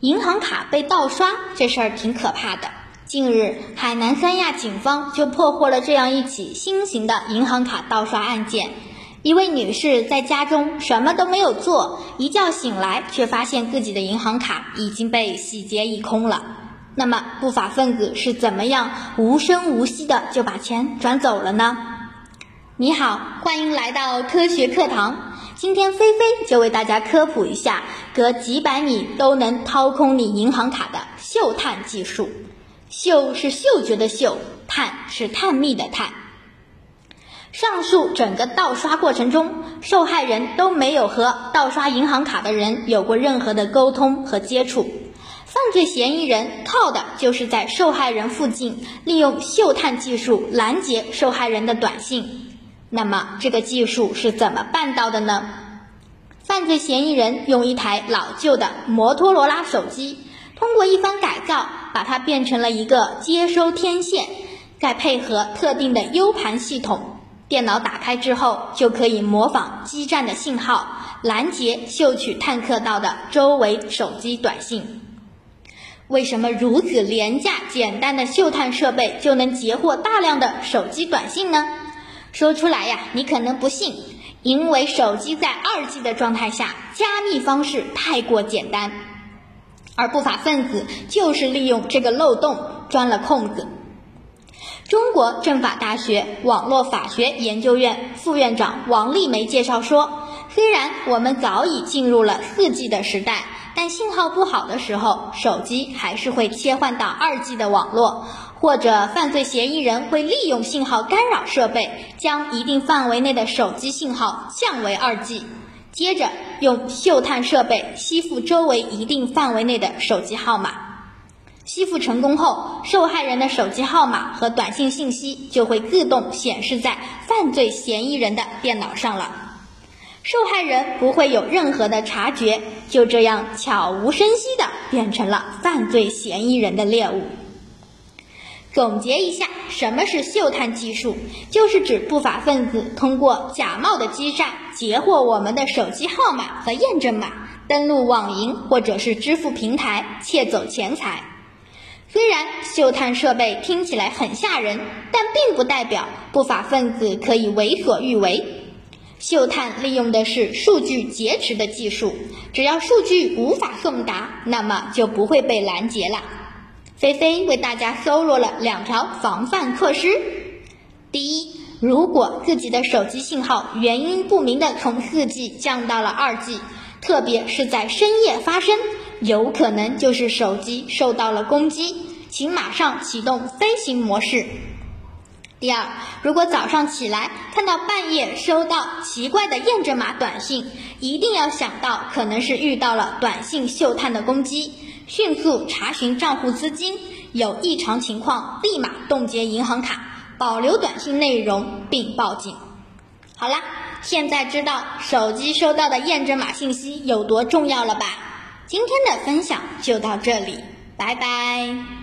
银行卡被盗刷这事儿挺可怕的。近日，海南三亚警方就破获了这样一起新型的银行卡盗刷案件。一位女士在家中什么都没有做，一觉醒来却发现自己的银行卡已经被洗劫一空了。那么，不法分子是怎么样无声无息的就把钱转走了呢？你好，欢迎来到科学课堂。今天菲菲就为大家科普一下，隔几百米都能掏空你银行卡的嗅探技术。嗅是嗅觉的嗅，探是探秘的探。上述整个盗刷过程中，受害人都没有和盗刷银行卡的人有过任何的沟通和接触。犯罪嫌疑人靠的就是在受害人附近，利用嗅探技术拦截受害人的短信。那么，这个技术是怎么办到的呢？犯罪嫌疑人用一台老旧的摩托罗拉手机，通过一番改造，把它变成了一个接收天线，再配合特定的 U 盘系统。电脑打开之后，就可以模仿基站的信号，拦截嗅取探测到的周围手机短信。为什么如此廉价简单的嗅探设备就能截获大量的手机短信呢？说出来呀，你可能不信，因为手机在二 G 的状态下，加密方式太过简单，而不法分子就是利用这个漏洞钻了空子。中国政法大学网络法学研究院副院长王丽梅介绍说，虽然我们早已进入了四 G 的时代，但信号不好的时候，手机还是会切换到二 G 的网络，或者犯罪嫌疑人会利用信号干扰设备，将一定范围内的手机信号降为二 G，接着用嗅探设备吸附周围一定范围内的手机号码。吸附成功后，受害人的手机号码和短信信息就会自动显示在犯罪嫌疑人的电脑上了，受害人不会有任何的察觉，就这样悄无声息的变成了犯罪嫌疑人的猎物。总结一下，什么是嗅探技术？就是指不法分子通过假冒的基站截获我们的手机号码和验证码，登录网银或者是支付平台，窃走钱财。虽然嗅探设备听起来很吓人，但并不代表不法分子可以为所欲为。嗅探利用的是数据劫持的技术，只要数据无法送达，那么就不会被拦截了。菲菲为大家搜罗了两条防范措施：第一，如果自己的手机信号原因不明的从四 G 降到了二 G，特别是在深夜发生。有可能就是手机受到了攻击，请马上启动飞行模式。第二，如果早上起来看到半夜收到奇怪的验证码短信，一定要想到可能是遇到了短信嗅探的攻击，迅速查询账户资金，有异常情况立马冻结银行卡，保留短信内容并报警。好啦，现在知道手机收到的验证码信息有多重要了吧？今天的分享就到这里，拜拜。